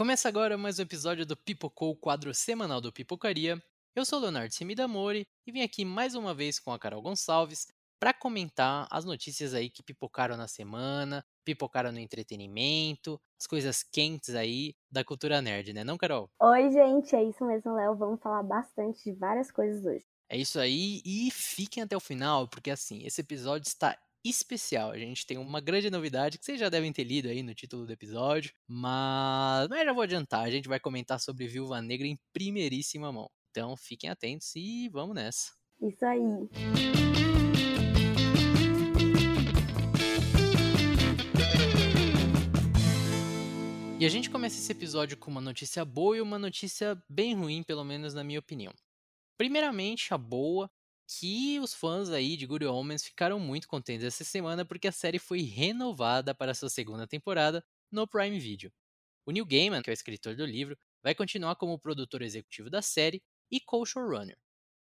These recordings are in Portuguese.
Começa agora mais um episódio do Pipocou, quadro semanal do Pipocaria. Eu sou Leonardo Semidamore e vim aqui mais uma vez com a Carol Gonçalves para comentar as notícias aí que pipocaram na semana, pipocaram no entretenimento, as coisas quentes aí da cultura nerd, né, não, Carol? Oi, gente, é isso mesmo, Léo. Vamos falar bastante de várias coisas hoje. É isso aí e fiquem até o final, porque assim, esse episódio está especial. A gente tem uma grande novidade que vocês já devem ter lido aí no título do episódio, mas, mas já vou adiantar, a gente vai comentar sobre Viúva Negra em primeiríssima mão. Então fiquem atentos e vamos nessa. Isso aí. E a gente começa esse episódio com uma notícia boa e uma notícia bem ruim, pelo menos na minha opinião. Primeiramente, a boa que os fãs aí de Good Omens ficaram muito contentes essa semana porque a série foi renovada para sua segunda temporada no Prime Video. O Neil Gaiman, que é o escritor do livro, vai continuar como produtor executivo da série e co-showrunner.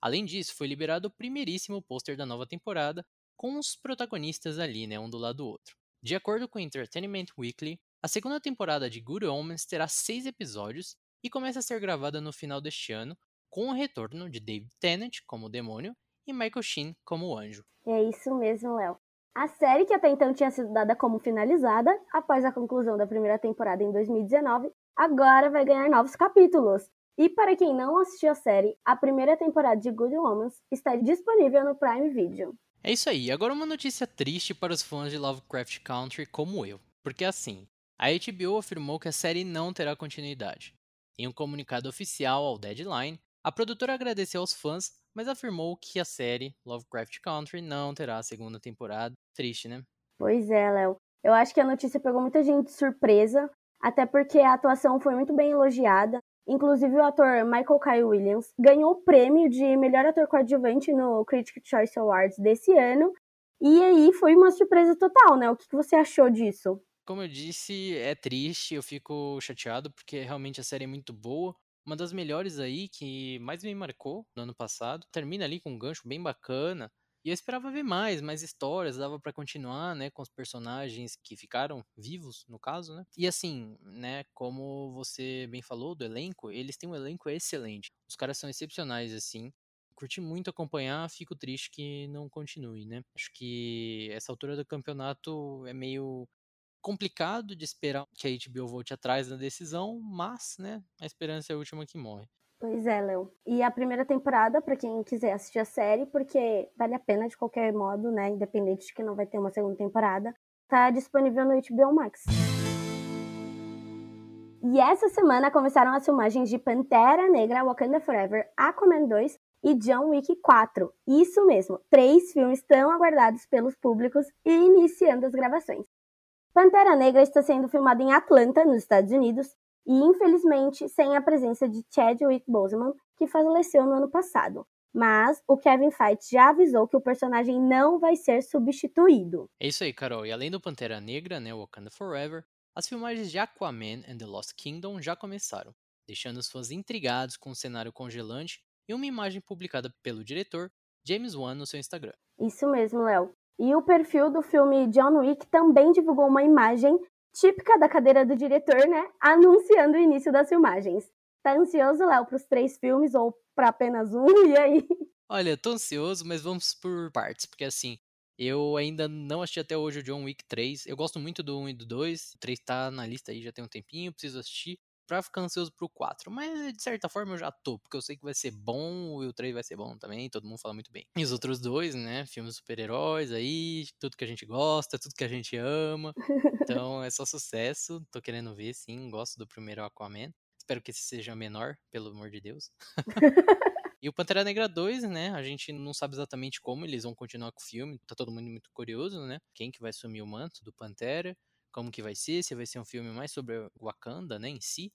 Além disso, foi liberado o primeiríssimo pôster da nova temporada, com os protagonistas ali, né, um do lado do outro. De acordo com o Entertainment Weekly, a segunda temporada de Good Omens terá seis episódios e começa a ser gravada no final deste ano, com o retorno de David Tennant como demônio e Michael Sheen como o anjo. É isso mesmo, Léo. A série, que até então tinha sido dada como finalizada, após a conclusão da primeira temporada em 2019, agora vai ganhar novos capítulos. E para quem não assistiu a série, a primeira temporada de Good Omens está disponível no Prime Video. É isso aí. Agora uma notícia triste para os fãs de Lovecraft Country como eu. Porque assim, a HBO afirmou que a série não terá continuidade. Em um comunicado oficial ao Deadline, a produtora agradeceu aos fãs mas afirmou que a série Lovecraft Country não terá a segunda temporada. Triste, né? Pois é, Léo. Eu acho que a notícia pegou muita gente de surpresa, até porque a atuação foi muito bem elogiada. Inclusive, o ator Michael Kyle Williams ganhou o prêmio de melhor ator coadjuvante no Critics' Choice Awards desse ano. E aí foi uma surpresa total, né? O que você achou disso? Como eu disse, é triste, eu fico chateado porque realmente a série é muito boa. Uma das melhores aí que mais me marcou no ano passado. Termina ali com um gancho bem bacana. E eu esperava ver mais, mais histórias, dava para continuar, né, com os personagens que ficaram vivos, no caso, né? E assim, né, como você bem falou do elenco, eles têm um elenco excelente. Os caras são excepcionais, assim. Curti muito acompanhar, fico triste que não continue, né? Acho que essa altura do campeonato é meio complicado de esperar que a HBO volte atrás da decisão, mas, né, a esperança é a última que morre. Pois é, Léo. E a primeira temporada, para quem quiser assistir a série, porque vale a pena de qualquer modo, né, independente de que não vai ter uma segunda temporada, tá disponível no HBO Max. E essa semana começaram as filmagens de Pantera Negra, Wakanda Forever, Aquaman 2 e John Wick 4. Isso mesmo, três filmes tão aguardados pelos públicos e iniciando as gravações. Pantera Negra está sendo filmada em Atlanta, nos Estados Unidos, e infelizmente sem a presença de Chadwick Boseman, que faleceu no ano passado. Mas o Kevin Feige já avisou que o personagem não vai ser substituído. É isso aí, Carol. E além do Pantera Negra, né, Wakanda Forever, as filmagens de Aquaman and the Lost Kingdom já começaram, deixando os fãs intrigados com o um cenário congelante e uma imagem publicada pelo diretor James Wan no seu Instagram. Isso mesmo, Léo. E o perfil do filme John Wick também divulgou uma imagem típica da cadeira do diretor, né? Anunciando o início das filmagens. Tá ansioso, Léo, para os três filmes ou para apenas um? E aí? Olha, tô ansioso, mas vamos por partes, porque assim, eu ainda não assisti até hoje o John Wick 3. Eu gosto muito do 1 e do 2. O 3 tá na lista aí já tem um tempinho, preciso assistir pra ficar ansioso pro 4. Mas de certa forma eu já tô, porque eu sei que vai ser bom e o 3 vai ser bom também, todo mundo fala muito bem. E os outros dois, né? Filmes super-heróis aí, tudo que a gente gosta, tudo que a gente ama. Então é só sucesso. Tô querendo ver, sim. Gosto do primeiro Aquaman. Espero que esse seja menor, pelo amor de Deus. E o Pantera Negra 2, né? A gente não sabe exatamente como eles vão continuar com o filme. Tá todo mundo muito curioso, né? Quem que vai assumir o manto do Pantera como que vai ser, se vai ser um filme mais sobre Wakanda, né, em si.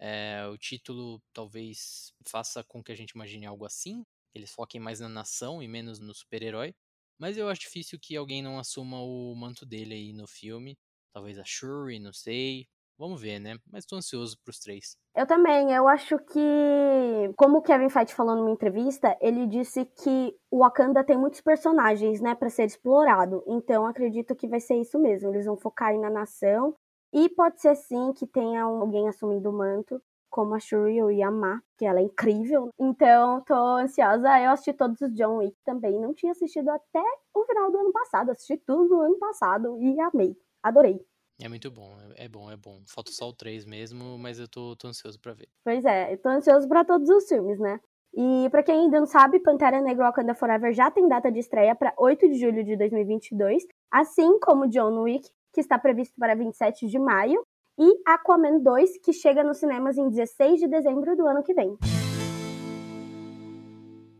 É, o título talvez faça com que a gente imagine algo assim, eles foquem mais na nação e menos no super-herói. Mas eu acho difícil que alguém não assuma o manto dele aí no filme. Talvez a Shuri, não sei. Vamos ver, né? Mas tô ansioso pros três. Eu também. Eu acho que, como o Kevin Feige falou numa entrevista, ele disse que o Wakanda tem muitos personagens, né, para ser explorado. Então acredito que vai ser isso mesmo. Eles vão focar aí na nação E pode ser sim que tenha alguém assumindo o manto, como a Shuri ou Yama, que ela é incrível. Então, tô ansiosa. Eu assisti todos os John Wick também. Não tinha assistido até o final do ano passado. Assisti tudo no ano passado e amei. Adorei. É muito bom, é, é bom, é bom. Falta só o 3 mesmo, mas eu tô, tô ansioso para ver. Pois é, eu tô ansioso para todos os filmes, né? E para quem ainda não sabe, Pantera Negra Wakanda Forever já tem data de estreia para 8 de julho de 2022, assim como John Wick, que está previsto para 27 de maio, e Aquaman 2, que chega nos cinemas em 16 de dezembro do ano que vem.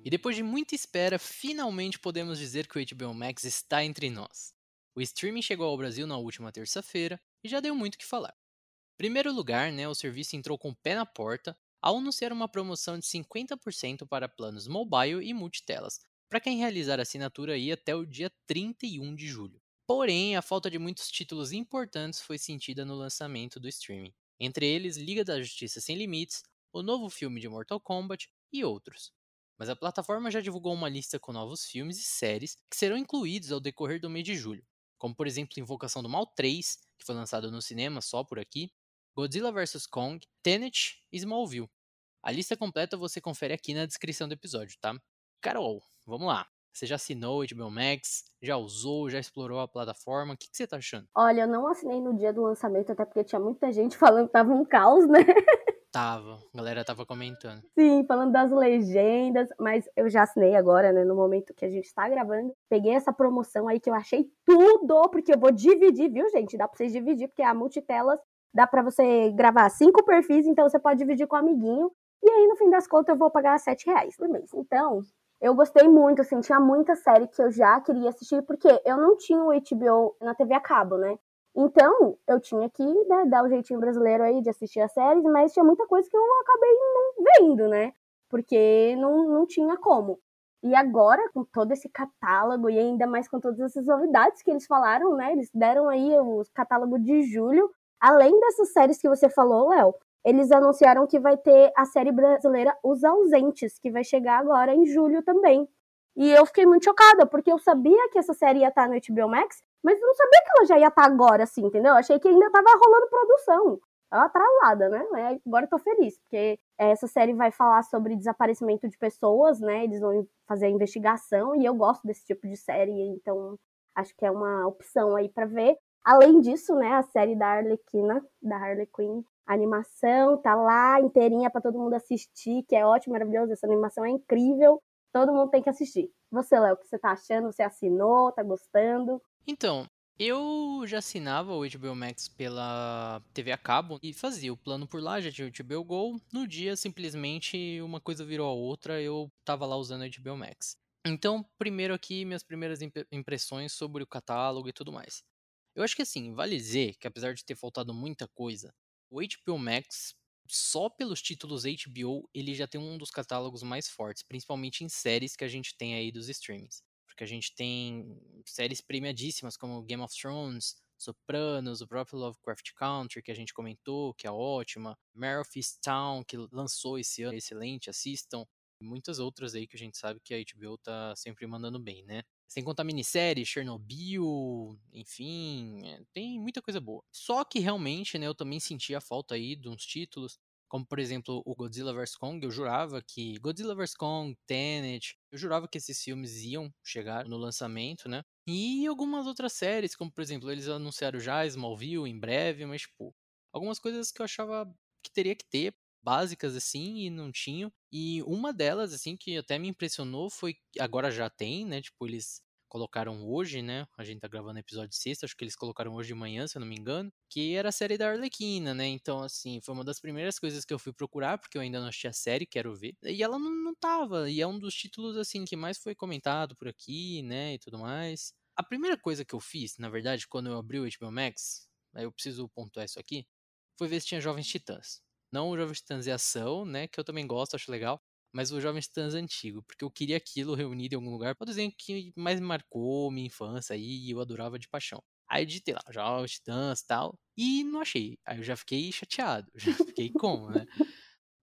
E depois de muita espera, finalmente podemos dizer que o HBO Max está entre nós. O streaming chegou ao Brasil na última terça-feira e já deu muito o que falar. Em primeiro lugar, né, o serviço entrou com o pé na porta ao anunciar uma promoção de 50% para planos mobile e multitelas, para quem realizar a assinatura aí até o dia 31 de julho. Porém, a falta de muitos títulos importantes foi sentida no lançamento do streaming, entre eles Liga da Justiça Sem Limites, o novo filme de Mortal Kombat e outros. Mas a plataforma já divulgou uma lista com novos filmes e séries que serão incluídos ao decorrer do mês de julho, como por exemplo Invocação do Mal 3, que foi lançado no cinema só por aqui, Godzilla vs Kong, Tenet e Smallville. A lista completa você confere aqui na descrição do episódio, tá? Carol, vamos lá. Você já assinou o HBO Max? Já usou? Já explorou a plataforma? O que, que, você tá achando? Olha, eu não assinei no dia do lançamento, até porque tinha muita gente falando que tava um caos, né? Tava, a galera tava comentando. Sim, falando das legendas, mas eu já assinei agora, né, no momento que a gente tá gravando. Peguei essa promoção aí que eu achei tudo, porque eu vou dividir, viu, gente? Dá pra vocês dividir, porque a multitelas dá para você gravar cinco perfis, então você pode dividir com um amiguinho. E aí, no fim das contas, eu vou pagar sete reais por mês. Então, eu gostei muito, assim, tinha muita série que eu já queria assistir, porque eu não tinha o HBO na TV a cabo, né? Então, eu tinha que né, dar o jeitinho brasileiro aí de assistir as séries, mas tinha muita coisa que eu acabei não vendo, né? Porque não, não tinha como. E agora, com todo esse catálogo, e ainda mais com todas essas novidades que eles falaram, né? Eles deram aí o catálogo de julho. Além dessas séries que você falou, Léo, eles anunciaram que vai ter a série brasileira Os Ausentes, que vai chegar agora em julho também. E eu fiquei muito chocada, porque eu sabia que essa série ia estar no HBO Max, mas eu não sabia que ela já ia estar agora, assim, entendeu? Achei que ainda estava rolando produção. Ela atrasada, né? Agora eu tô feliz, porque essa série vai falar sobre desaparecimento de pessoas, né? Eles vão fazer a investigação e eu gosto desse tipo de série, então acho que é uma opção aí para ver. Além disso, né, a série da Arlequina, da Harley Quinn, a animação tá lá inteirinha para todo mundo assistir, que é ótimo, maravilhoso, essa animação é incrível. Todo mundo tem que assistir. Você, Léo, o que você tá achando? Você assinou? Tá gostando? Então, eu já assinava o HBO Max pela TV a cabo e fazia o plano por lá, já tinha o HBO Go. No dia, simplesmente, uma coisa virou a outra, eu tava lá usando o HBO Max. Então, primeiro aqui, minhas primeiras impressões sobre o catálogo e tudo mais. Eu acho que assim, vale dizer que apesar de ter faltado muita coisa, o HBO Max, só pelos títulos HBO, ele já tem um dos catálogos mais fortes, principalmente em séries que a gente tem aí dos streamings. Porque a gente tem séries premiadíssimas como Game of Thrones, Sopranos, o próprio Lovecraft Country, que a gente comentou, que é ótima, of Town, que lançou esse ano, excelente, assistam. E muitas outras aí que a gente sabe que a HBO tá sempre mandando bem, né? Sem contar minissérie, Chernobyl, enfim, é, tem muita coisa boa. Só que realmente, né, eu também senti a falta aí de uns títulos, como por exemplo o Godzilla vs Kong, eu jurava que Godzilla vs Kong, Tenet, eu jurava que esses filmes iam chegar no lançamento, né? E algumas outras séries, como por exemplo, eles anunciaram já Smallville em breve, mas tipo, algumas coisas que eu achava que teria que ter básicas assim e não tinham. E uma delas assim que até me impressionou foi agora já tem, né? Tipo, eles colocaram hoje, né? A gente tá gravando episódio sexta, acho que eles colocaram hoje de manhã, se eu não me engano, que era a série da Arlequina, né? Então, assim, foi uma das primeiras coisas que eu fui procurar, porque eu ainda não assisti a série, quero ver. E ela não, não tava, e é um dos títulos, assim, que mais foi comentado por aqui, né? E tudo mais. A primeira coisa que eu fiz, na verdade, quando eu abri o HBO Max, aí eu preciso pontuar isso aqui, foi ver se tinha Jovens Titãs. Não o Jovens Titãs e Ação, né? Que eu também gosto, acho legal. Mas o Jovens Titãs antigo, porque eu queria aquilo reunido em algum lugar. O desenho que mais me marcou minha infância aí e eu adorava de paixão. Aí digitei lá, Jovens Titãs e tal, e não achei. Aí eu já fiquei chateado, já fiquei como, né?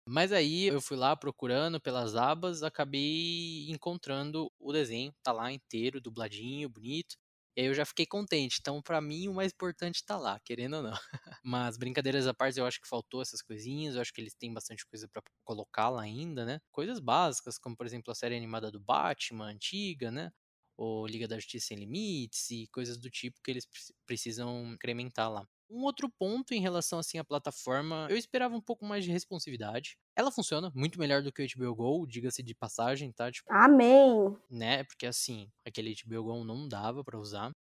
Mas aí eu fui lá procurando pelas abas, acabei encontrando o desenho, tá lá inteiro, dubladinho, bonito. E aí eu já fiquei contente. Então, para mim, o mais importante tá lá, querendo ou não. Mas brincadeiras à parte, eu acho que faltou essas coisinhas. Eu acho que eles têm bastante coisa para colocar lá ainda, né? Coisas básicas, como por exemplo a série animada do Batman, antiga, né? Ou Liga da Justiça Sem Limites e coisas do tipo que eles precisam incrementar lá. Um outro ponto em relação assim à plataforma, eu esperava um pouco mais de responsividade. Ela funciona muito melhor do que o HBO Go, diga-se de passagem, tá? Tipo, Amém. Né? Porque assim, aquele HBO Go não dava para usar.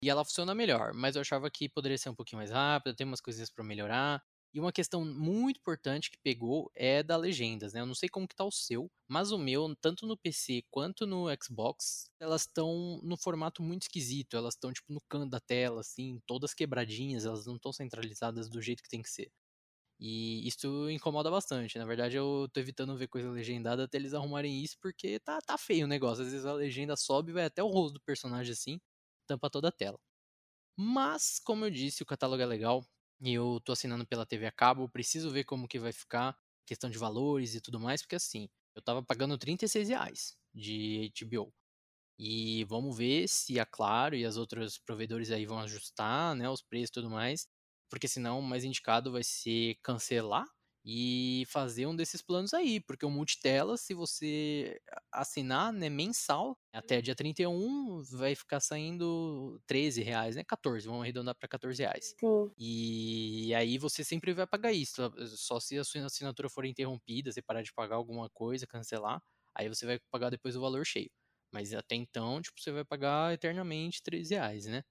E ela funciona melhor, mas eu achava que poderia ser um pouquinho mais rápida, tem umas coisinhas para melhorar. E uma questão muito importante que pegou é da legendas, né? Eu não sei como que tá o seu, mas o meu, tanto no PC quanto no Xbox, elas estão no formato muito esquisito. Elas estão tipo no canto da tela, assim, todas quebradinhas, elas não estão centralizadas do jeito que tem que ser. E isso incomoda bastante. Na verdade, eu tô evitando ver coisa legendada até eles arrumarem isso, porque tá, tá feio o negócio. Às vezes a legenda sobe e vai até o rosto do personagem assim, tampa toda a tela. Mas, como eu disse, o catálogo é legal e eu tô assinando pela TV a cabo, preciso ver como que vai ficar, questão de valores e tudo mais, porque assim, eu tava pagando 36 reais de HBO. E vamos ver se a Claro e as outras provedores aí vão ajustar, né, os preços e tudo mais, porque senão o mais indicado vai ser cancelar e fazer um desses planos aí, porque o multitela, se você assinar, né, mensal, até dia 31, vai ficar saindo 13 reais, né, 14, vamos arredondar para 14 reais. Sim. E aí você sempre vai pagar isso, só se a sua assinatura for interrompida, você parar de pagar alguma coisa, cancelar, aí você vai pagar depois o valor cheio. Mas até então, tipo, você vai pagar eternamente 13 reais, né?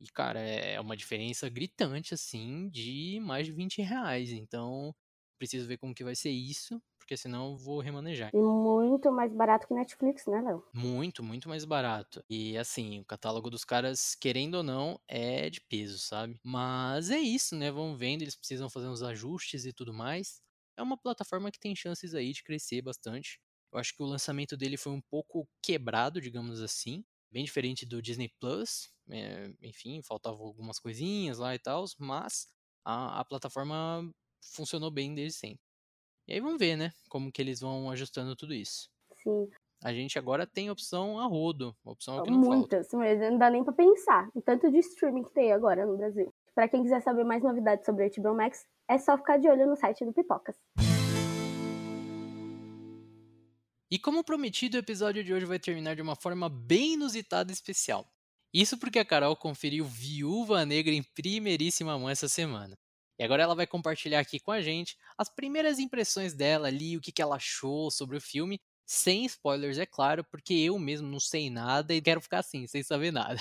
E, cara, é uma diferença gritante, assim, de mais de 20 reais. Então, preciso ver como que vai ser isso, porque senão eu vou remanejar. E muito mais barato que Netflix, né, Léo? Muito, muito mais barato. E assim, o catálogo dos caras, querendo ou não, é de peso, sabe? Mas é isso, né? Vamos vendo, eles precisam fazer uns ajustes e tudo mais. É uma plataforma que tem chances aí de crescer bastante. Eu acho que o lançamento dele foi um pouco quebrado, digamos assim. Bem diferente do Disney Plus. É, enfim, faltavam algumas coisinhas lá e tal, mas a, a plataforma funcionou bem desde sempre. E aí vamos ver, né? Como que eles vão ajustando tudo isso. Sim. A gente agora tem opção a rodo. Opção que não Muitas, falta. mas não dá nem pra pensar. O tanto de streaming que tem agora no Brasil. Para quem quiser saber mais novidades sobre a HBO Max, é só ficar de olho no site do Pipocas. E como prometido, o episódio de hoje vai terminar de uma forma bem inusitada e especial. Isso porque a Carol conferiu Viúva Negra em primeiríssima mão essa semana. E agora ela vai compartilhar aqui com a gente as primeiras impressões dela ali, o que, que ela achou sobre o filme, sem spoilers, é claro, porque eu mesmo não sei nada e quero ficar assim, sem saber nada.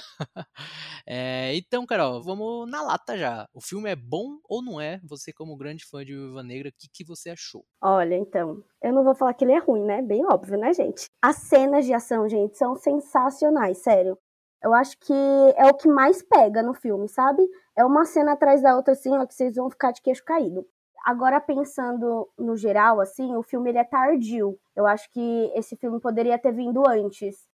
é, então, Carol, vamos na lata já. O filme é bom ou não é? Você, como grande fã de Viúva Negra, o que, que você achou? Olha, então, eu não vou falar que ele é ruim, né? Bem óbvio, né, gente? As cenas de ação, gente, são sensacionais, sério. Eu acho que é o que mais pega no filme, sabe? É uma cena atrás da outra, assim, ó, que vocês vão ficar de queixo caído. Agora, pensando no geral, assim, o filme ele é tardio. Eu acho que esse filme poderia ter vindo antes.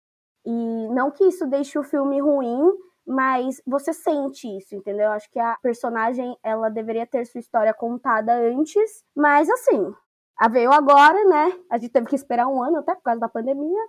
E não que isso deixe o filme ruim, mas você sente isso, entendeu? Eu acho que a personagem, ela deveria ter sua história contada antes, mas assim, a veio agora, né? A gente teve que esperar um ano até por causa da pandemia.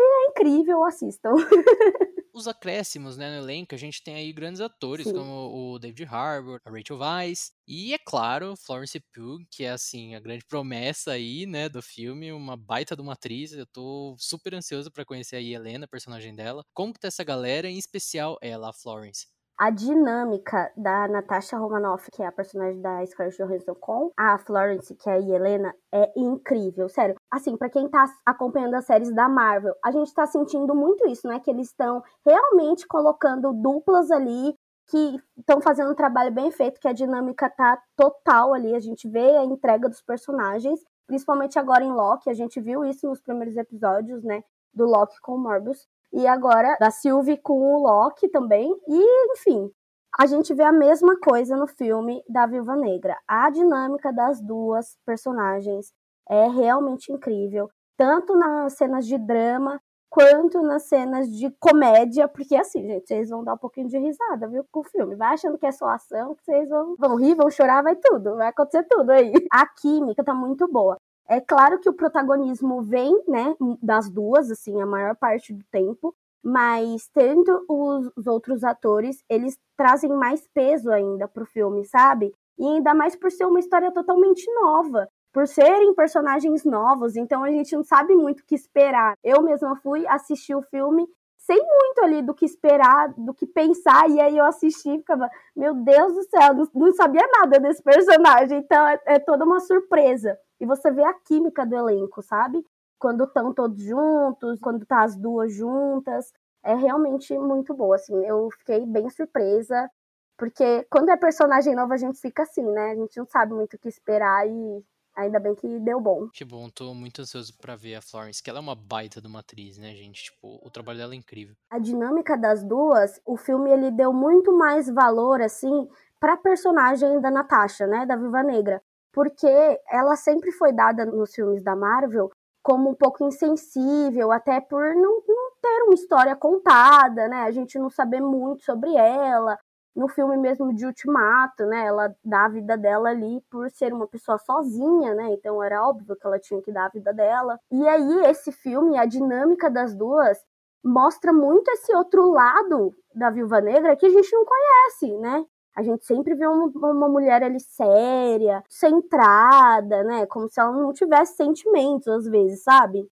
É incrível, assistam. Os acréscimos, né, no elenco, a gente tem aí grandes atores, Sim. como o David Harbour, a Rachel Weisz, e, é claro, Florence Pugh, que é, assim, a grande promessa aí, né, do filme, uma baita de uma atriz, eu tô super ansioso para conhecer aí a Helena, a personagem dela. Como que tá essa galera, em especial ela, a Florence? A dinâmica da Natasha Romanoff, que é a personagem da Scarlett Johansson, com a Florence, que é a Helena, é incrível, sério. Assim, para quem tá acompanhando as séries da Marvel, a gente tá sentindo muito isso, né? Que eles estão realmente colocando duplas ali que estão fazendo um trabalho bem feito, que a dinâmica tá total ali, a gente vê a entrega dos personagens, principalmente agora em Loki, a gente viu isso nos primeiros episódios, né, do Loki com Morbius, e agora da Sylvie com o Loki também. E, enfim, a gente vê a mesma coisa no filme da Viúva Negra. A dinâmica das duas personagens é realmente incrível, tanto nas cenas de drama quanto nas cenas de comédia, porque assim, gente, vocês vão dar um pouquinho de risada, viu, com o filme. Vai achando que é só ação, que vocês vão, vão rir, vão chorar, vai tudo, vai acontecer tudo aí. A química tá muito boa. É claro que o protagonismo vem, né, das duas, assim, a maior parte do tempo, Mas tendo os, os outros atores, eles trazem mais peso ainda pro filme, sabe? E ainda mais por ser uma história totalmente nova por serem personagens novos, então a gente não sabe muito o que esperar. Eu mesma fui assistir o filme sem muito ali do que esperar, do que pensar, e aí eu assisti e ficava, meu Deus do céu, não, não sabia nada desse personagem, então é, é, toda uma surpresa. E você vê a química do elenco, sabe? Quando estão todos juntos, quando tá as duas juntas, é realmente muito boa, assim, eu fiquei bem surpresa, porque quando é personagem novo a gente fica assim, né? A gente não sabe muito o que esperar e Ainda bem que deu bom. Que bom, tô muito ansioso para ver a Florence, que ela é uma baita de uma atriz, né, gente? Tipo, o trabalho dela é incrível. A dinâmica das duas, o filme ele deu muito mais valor assim para personagem da Natasha, né, da Viva Negra, porque ela sempre foi dada nos filmes da Marvel como um pouco insensível, até por não, não ter uma história contada, né? A gente não saber muito sobre ela, no filme mesmo de Ultimato, né? Ela dá a vida dela ali por ser uma pessoa sozinha, né? Então era óbvio que ela tinha que dar a vida dela. E aí esse filme, a dinâmica das duas mostra muito esse outro lado da Viúva Negra que a gente não conhece, né? A gente sempre vê uma, uma mulher ali séria, centrada, né? Como se ela não tivesse sentimentos às vezes, sabe?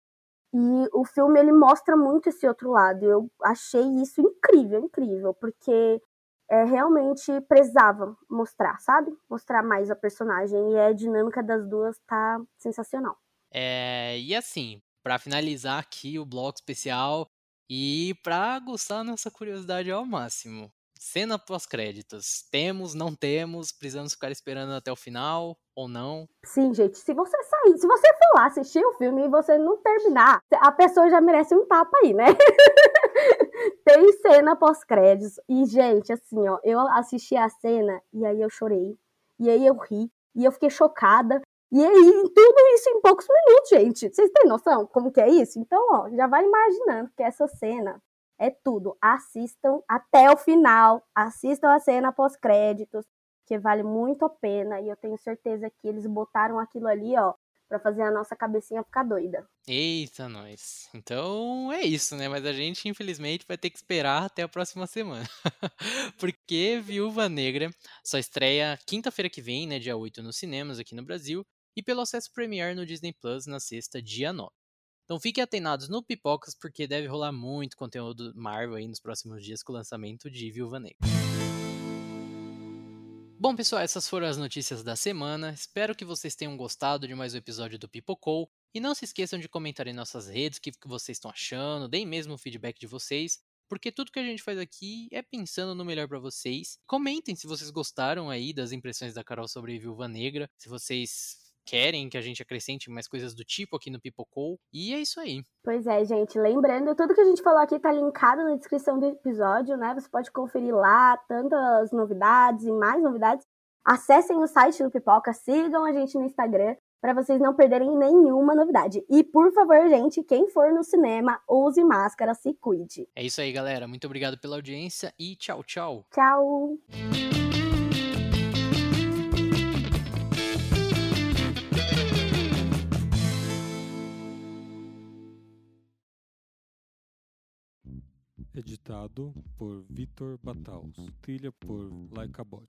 E o filme ele mostra muito esse outro lado. Eu achei isso incrível, incrível, porque é, realmente precisava mostrar, sabe? Mostrar mais a personagem. E a dinâmica das duas tá sensacional. É, e assim, para finalizar aqui o bloco especial e para aguçar nossa curiosidade ao máximo. Cena pós-créditos. Temos, não temos? Precisamos ficar esperando até o final ou não? Sim, gente. Se você sair, se você for lá assistir o filme e você não terminar, a pessoa já merece um tapa aí, né? Tem cena pós-créditos. E, gente, assim, ó, eu assisti a cena e aí eu chorei. E aí eu ri. E eu fiquei chocada. E aí, tudo isso em poucos minutos, gente. Vocês têm noção como que é isso? Então, ó, já vai imaginando que essa cena é tudo. Assistam até o final, assistam a cena pós-créditos, que vale muito a pena. E eu tenho certeza que eles botaram aquilo ali, ó, para fazer a nossa cabecinha ficar doida. Eita, nós. Então é isso, né? Mas a gente, infelizmente, vai ter que esperar até a próxima semana. Porque Viúva Negra só estreia quinta-feira que vem, né? Dia 8 nos cinemas aqui no Brasil. E pelo acesso Premiere no Disney Plus na sexta, dia 9. Então fiquem atenados no Pipocas, porque deve rolar muito conteúdo Marvel aí nos próximos dias com o lançamento de Viúva Negra. Bom, pessoal, essas foram as notícias da semana. Espero que vocês tenham gostado de mais um episódio do Pipocou. E não se esqueçam de comentar em nossas redes o que vocês estão achando, deem mesmo o feedback de vocês, porque tudo que a gente faz aqui é pensando no melhor para vocês. Comentem se vocês gostaram aí das impressões da Carol sobre Viúva Negra, se vocês querem que a gente acrescente mais coisas do tipo aqui no Pipocou. E é isso aí. Pois é, gente. Lembrando, tudo que a gente falou aqui tá linkado na descrição do episódio, né? Você pode conferir lá tantas novidades e mais novidades. Acessem o site do Pipoca, sigam a gente no Instagram para vocês não perderem nenhuma novidade. E por favor, gente, quem for no cinema, use máscara, se cuide. É isso aí, galera. Muito obrigado pela audiência e tchau, tchau. Tchau. Editado por Vitor Bataus. Trilha por Laika Bot.